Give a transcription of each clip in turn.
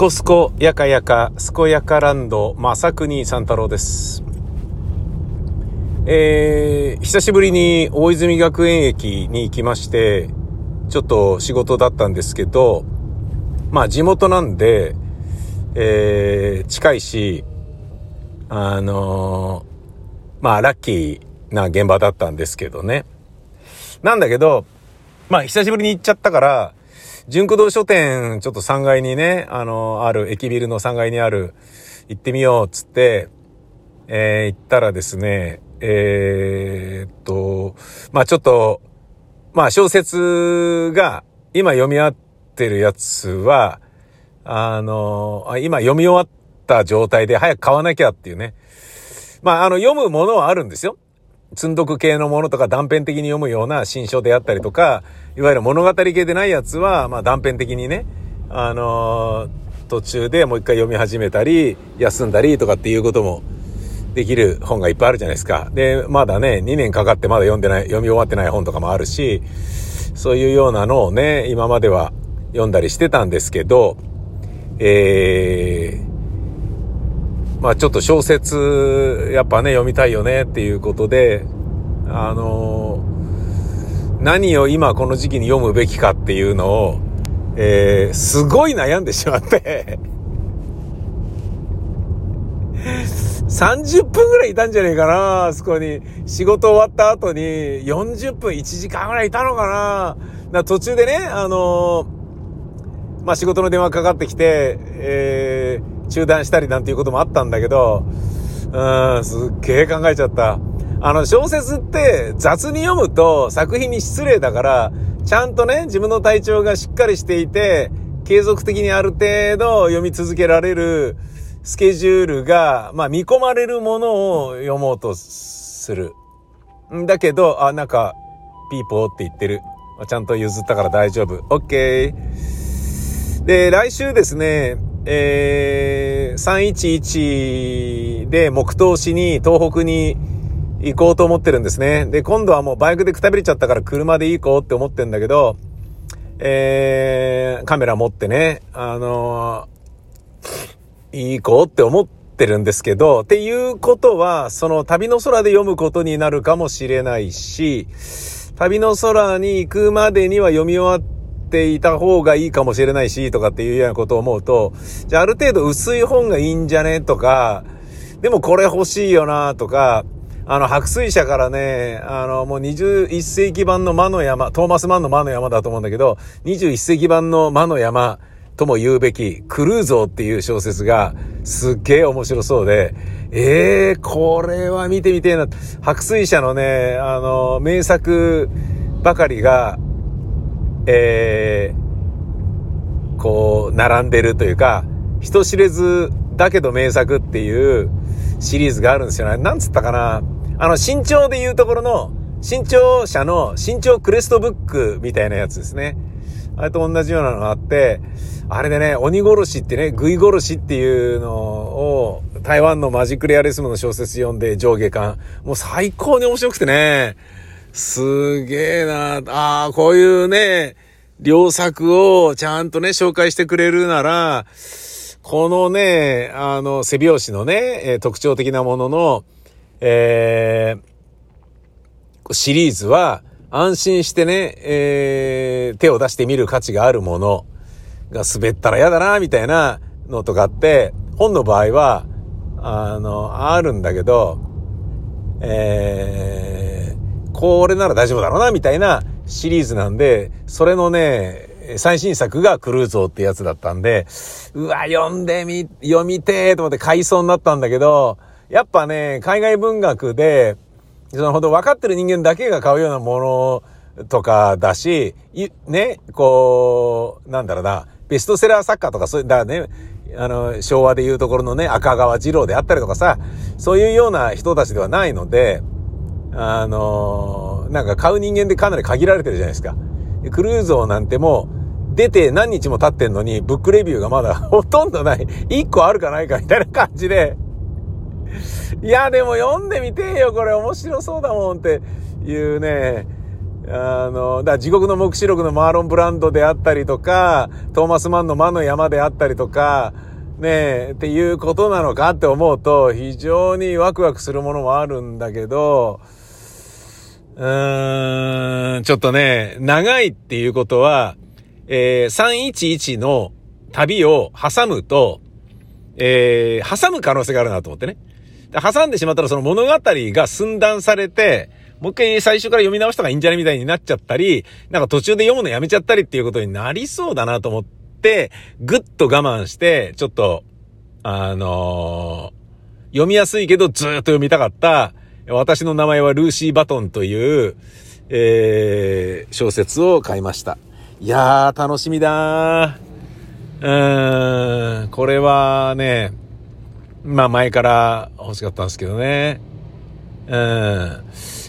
コスコやかやか、すこやかランド、まさくに三太郎です。えー、久しぶりに大泉学園駅に行きまして、ちょっと仕事だったんですけど、まあ地元なんで、えー、近いし、あのー、まあラッキーな現場だったんですけどね。なんだけど、まあ久しぶりに行っちゃったから、純駆動書店、ちょっと3階にね、あの、ある、駅ビルの3階にある、行ってみよう、つって、えー、行ったらですね、えー、っと、まあちょっと、まあ小説が、今読み終わってるやつは、あの、今読み終わった状態で早く買わなきゃっていうね。まああの、読むものはあるんですよ。積んどく系のものとか断片的に読むような新書であったりとか、いわゆる物語系でないやつは、まあ断片的にね、あのー、途中でもう一回読み始めたり、休んだりとかっていうこともできる本がいっぱいあるじゃないですか。で、まだね、2年かかってまだ読んでない、読み終わってない本とかもあるし、そういうようなのをね、今までは読んだりしてたんですけど、えー、まあちょっと小説、やっぱね、読みたいよねっていうことで、あのー、何を今この時期に読むべきかっていうのを、えー、すごい悩んでしまって30分ぐらいいたんじゃねえかな、あそこに。仕事終わった後に40分1時間ぐらいいたのかな。な途中でね、あのー、まあ、仕事の電話かかってきて、えー、中断したりなんていうこともあったんだけど、うーん、すっげえ考えちゃった。あの、小説って雑に読むと作品に失礼だから、ちゃんとね、自分の体調がしっかりしていて、継続的にある程度読み続けられる、スケジュールが、まあ見込まれるものを読もうとする。んだけど、あ、なんか、ピーポーって言ってる。ちゃんと譲ったから大丈夫。オッケー。で、来週ですね、えー、311で木刀しに東北に行こうと思ってるんですね。で、今度はもうバイクでくたびれちゃったから車で行こうって思ってんだけど、えー、カメラ持ってね、あの行こうって思ってるんですけど、っていうことは、その旅の空で読むことになるかもしれないし、旅の空に行くまでには読み終わってていた方がいいかもしれないし、とかっていうようなことを思うと、じゃあある程度薄い本がいいんじゃねとか、でもこれ欲しいよなとか、あの、白水社からね、あの、もう21世紀版の魔の山、トーマス・マンの魔の山だと思うんだけど、21世紀版の魔の山、とも言うべき、クルーゾーっていう小説がすっげえ面白そうで、ええー、これは見てみてえな。白水社のね、あの、名作ばかりが、えー、こう、並んでるというか、人知れずだけど名作っていうシリーズがあるんですよね。なんつったかな。あの、身長で言うところの、身長者の身長クレストブックみたいなやつですね。あれと同じようなのがあって、あれでね、鬼殺しってね、食い殺しっていうのを、台湾のマジックレアリスムの小説読んで上下巻。もう最高に面白くてね、すげえなああ、こういうね、良作をちゃんとね、紹介してくれるなら、このね、あの、背拍子のね、え特徴的なものの、えー、シリーズは、安心してね、えー、手を出してみる価値があるもの。が滑ったら嫌だな、みたいなのとかって、本の場合は、あの、あるんだけど、えー、これなら大丈夫だろうな、みたいなシリーズなんで、それのね、最新作がクルーゾーってやつだったんで、うわ、読んでみ、読みてーと思って買いそうになったんだけど、やっぱね、海外文学で、そのほど分かってる人間だけが買うようなものとかだし、ね、こう、なんだろうな、ベストセラー作家とか、そういう、だね、あの、昭和でいうところのね、赤川二郎であったりとかさ、そういうような人たちではないので、あのなんか買う人間でかなり限られてるじゃないですか。クルーゾーなんてもう、出て何日も経ってんのに、ブックレビューがまだほとんどない。1個あるかないかみたいな感じで。いや、でも読んでみてよ、これ面白そうだもんっていうね、あの、だから地獄の目視録のマーロン・ブランドであったりとか、トーマス・マンの魔の山であったりとか、ねえ、っていうことなのかって思うと、非常にワクワクするものもあるんだけど、うーん、ちょっとね、長いっていうことは、えー、311の旅を挟むと、えー、挟む可能性があるなと思ってね。挟んでしまったらその物語が寸断されて、もう一回最初から読み直した方がいいんじゃねみたいになっちゃったり、なんか途中で読むのやめちゃったりっていうことになりそうだなと思って、ぐっと我慢して、ちょっと、あのー、読みやすいけどずっと読みたかった、私の名前はルーシー・バトンという、えー、小説を買いました。いやー、楽しみだー。うーん、これはね、まあ前から欲しかったんですけどね。うん。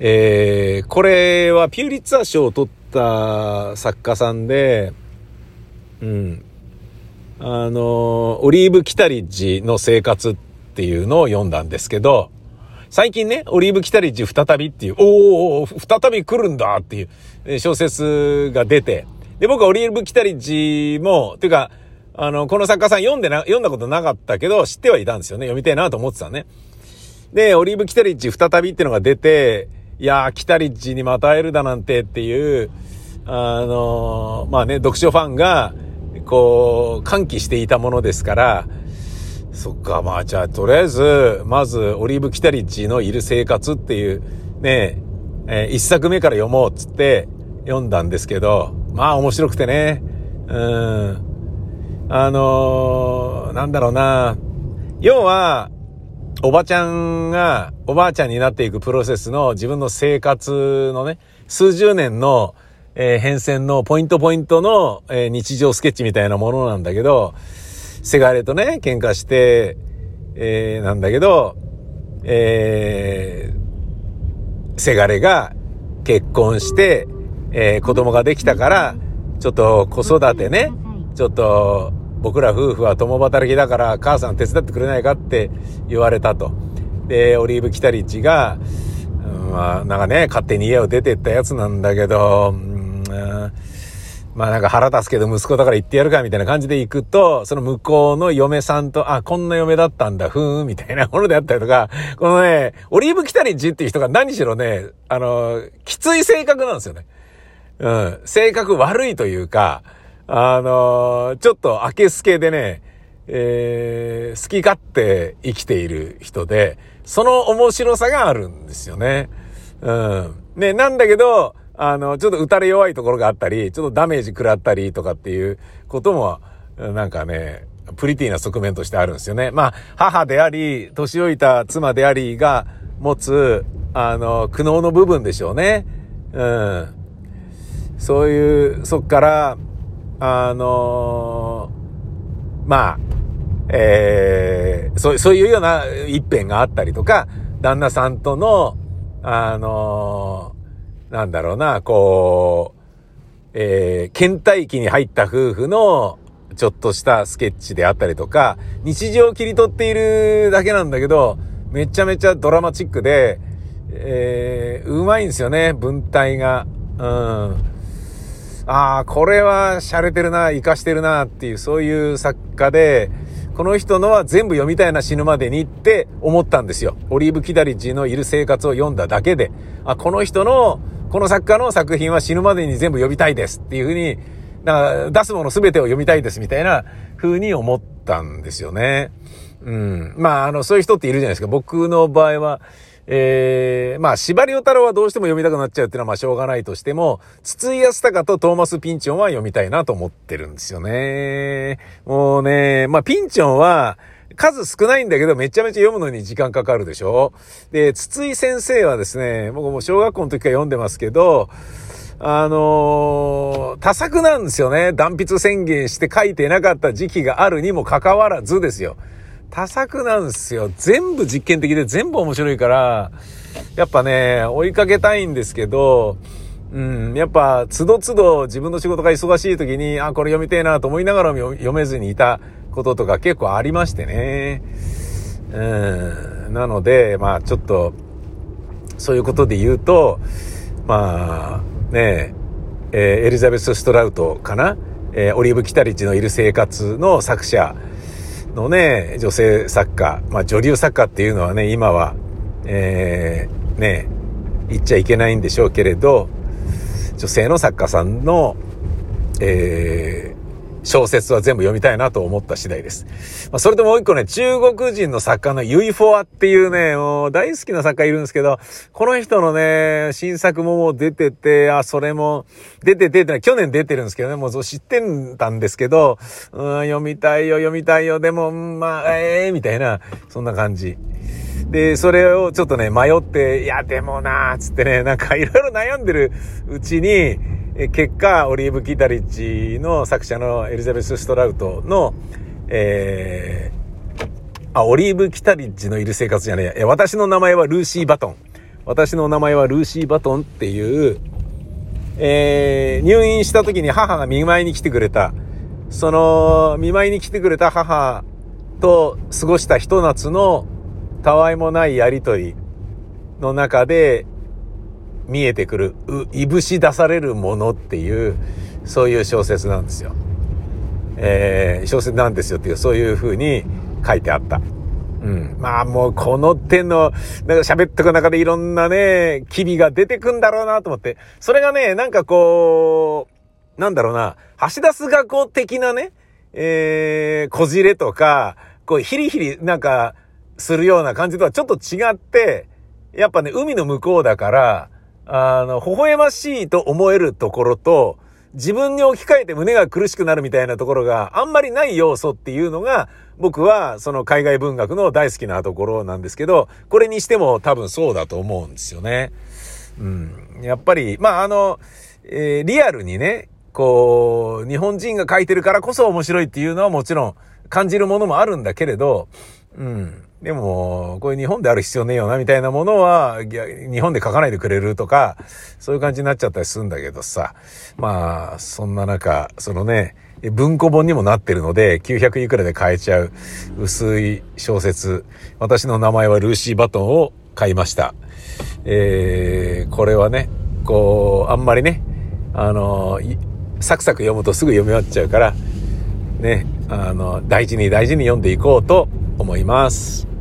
えー、これはピューリッツァー賞を取った作家さんで、うん。あの、オリーブ・キタリッジの生活っていうのを読んだんですけど、最近ね、オリーブ・キタリッジ再びっていう、おお再び来るんだっていう小説が出て、で、僕はオリーブ・キタリッジも、ていうか、あの、この作家さん読んでな、読んだことなかったけど、知ってはいたんですよね。読みたいなと思ってたね。で、オリーブ・キタリッジ再びっていうのが出て、いやー、キタリッジにまた会えるだなんてっていう、あのー、まあね、読書ファンが、こう、歓喜していたものですから、そっか、まあじゃあ、とりあえず、まず、オリーブ・キタリッジのいる生活っていう、ね、えー、一作目から読もうっつって読んだんですけど、まあ面白くてね、うん。あのー、なんだろうな、要は、おばちゃんがおばあちゃんになっていくプロセスの自分の生活のね、数十年の、えー、変遷のポイントポイントの、えー、日常スケッチみたいなものなんだけど、せがれとね、喧嘩して、えー、なんだけど、えー、せがれが結婚して、えー、子供ができたから、ちょっと子育てね、ちょっと僕ら夫婦は共働きだから母さん手伝ってくれないかって言われたと。で、オリーブ・キタリッチが、うん、まあ、なんかね、勝手に家を出てったやつなんだけど、まあなんか腹立つけど息子だから行ってやるかみたいな感じで行くと、その向こうの嫁さんと、あ、こんな嫁だったんだ、ふーん、みたいなものであったりとか、このね、オリーブ・キタリッチっていう人が何しろね、あの、きつい性格なんですよね。うん、性格悪いというか、あの、ちょっと明けすけでね、えー、好き勝手生きている人で、その面白さがあるんですよね。うん。ね、なんだけど、あの、ちょっと打たれ弱いところがあったり、ちょっとダメージ食らったりとかっていうことも、なんかね、プリティな側面としてあるんですよね。まあ、母であり、年老いた妻でありが持つ、あの、苦悩の部分でしょうね。うん。そういう、そっから、あのー、まあ、えー、そう、そういうような一辺があったりとか、旦那さんとの、あの、なんだろうな、こう、えー、倦怠期に入った夫婦の、ちょっとしたスケッチであったりとか、日常を切り取っているだけなんだけど、めちゃめちゃドラマチックで、えー、うまいんですよね、文体が。うん。ああ、これは洒落てるな、活かしてるなっていう、そういう作家で、この人のは全部読みたいな死ぬまでにって思ったんですよ。オリーブ・キダリッジのいる生活を読んだだけで。あ、この人の、この作家の作品は死ぬまでに全部読みたいですっていうふうに、だ出すもの全てを読みたいですみたいな風に思ったんですよね。うん。まあ、あの、そういう人っているじゃないですか。僕の場合は、えー、まあ、司馬遼太郎はどうしても読みたくなっちゃうっていうのはまあしょうがないとしても、筒井康隆とトーマス・ピンチョンは読みたいなと思ってるんですよね。もうね、まあ、ピンチョンは、数少ないんだけど、めちゃめちゃ読むのに時間かかるでしょ？で、筒井先生はですね、僕も小学校の時から読んでますけど、あのー、多作なんですよね。断筆宣言して書いてなかった時期があるにもかかわらずですよ。多作なんですよ。全部実験的で全部面白いから、やっぱね、追いかけたいんですけど、うん、やっぱ、つどつど自分の仕事が忙しい時に、あ、これ読みてえなと思いながらも読めずにいたこととか結構ありましてね。うん、なので、まあちょっと、そういうことで言うと、まあ、ねえー、エリザベス・ストラウトかな、えー、オリーブ・キタリチのいる生活の作者のね、女性作家、まあ女流作家っていうのはね、今は、えー、ね、言っちゃいけないんでしょうけれど、女性の作家さんの、えー、小説は全部読みたいなと思った次第です。まあ、それともう一個ね、中国人の作家のユイフォアっていうね、もう大好きな作家いるんですけど、この人のね、新作ももう出てて、あ、それも出ててって去年出てるんですけどね、もう知ってたんですけど、うん、読みたいよ、読みたいよ、でも、まあ、ええー、みたいな、そんな感じ。で、それをちょっとね、迷って、いや、でもなー、つってね、なんかいろいろ悩んでるうちに、え結果、オリーブ・キタリッチの作者のエリザベス・ストラウトの、えー、あ、オリーブ・キタリッチのいる生活じゃねえ。私の名前はルーシー・バトン。私の名前はルーシー・バトンっていう、えー、入院した時に母が見舞いに来てくれた。その、見舞いに来てくれた母と過ごしたひと夏のたわいもないやりとりの中で、見えてくる、いぶし出されるものっていう、そういう小説なんですよ。えー、小説なんですよっていう、そういう風に書いてあった。うん。まあもうこの手の、なんか喋ってく中でいろんなね、機微が出てくんだろうなと思って。それがね、なんかこう、なんだろうな、橋出す学校的なね、えー、こじれとか、こうヒリヒリなんかするような感じとはちょっと違って、やっぱね、海の向こうだから、あの、微笑ましいと思えるところと、自分に置き換えて胸が苦しくなるみたいなところがあんまりない要素っていうのが、僕はその海外文学の大好きなところなんですけど、これにしても多分そうだと思うんですよね。うん。やっぱり、まあ、あの、えー、リアルにね、こう、日本人が書いてるからこそ面白いっていうのはもちろん感じるものもあるんだけれど、うん。でも、これ日本である必要ねえよな、みたいなものは、日本で書かないでくれるとか、そういう感じになっちゃったりするんだけどさ。まあ、そんな中、そのね、文庫本にもなってるので、900いくらで買えちゃう薄い小説。私の名前はルーシー・バトンを買いました。えー、これはね、こう、あんまりね、あの、サクサク読むとすぐ読み終わっちゃうから、ね、あの、大事に大事に読んでいこうと思います。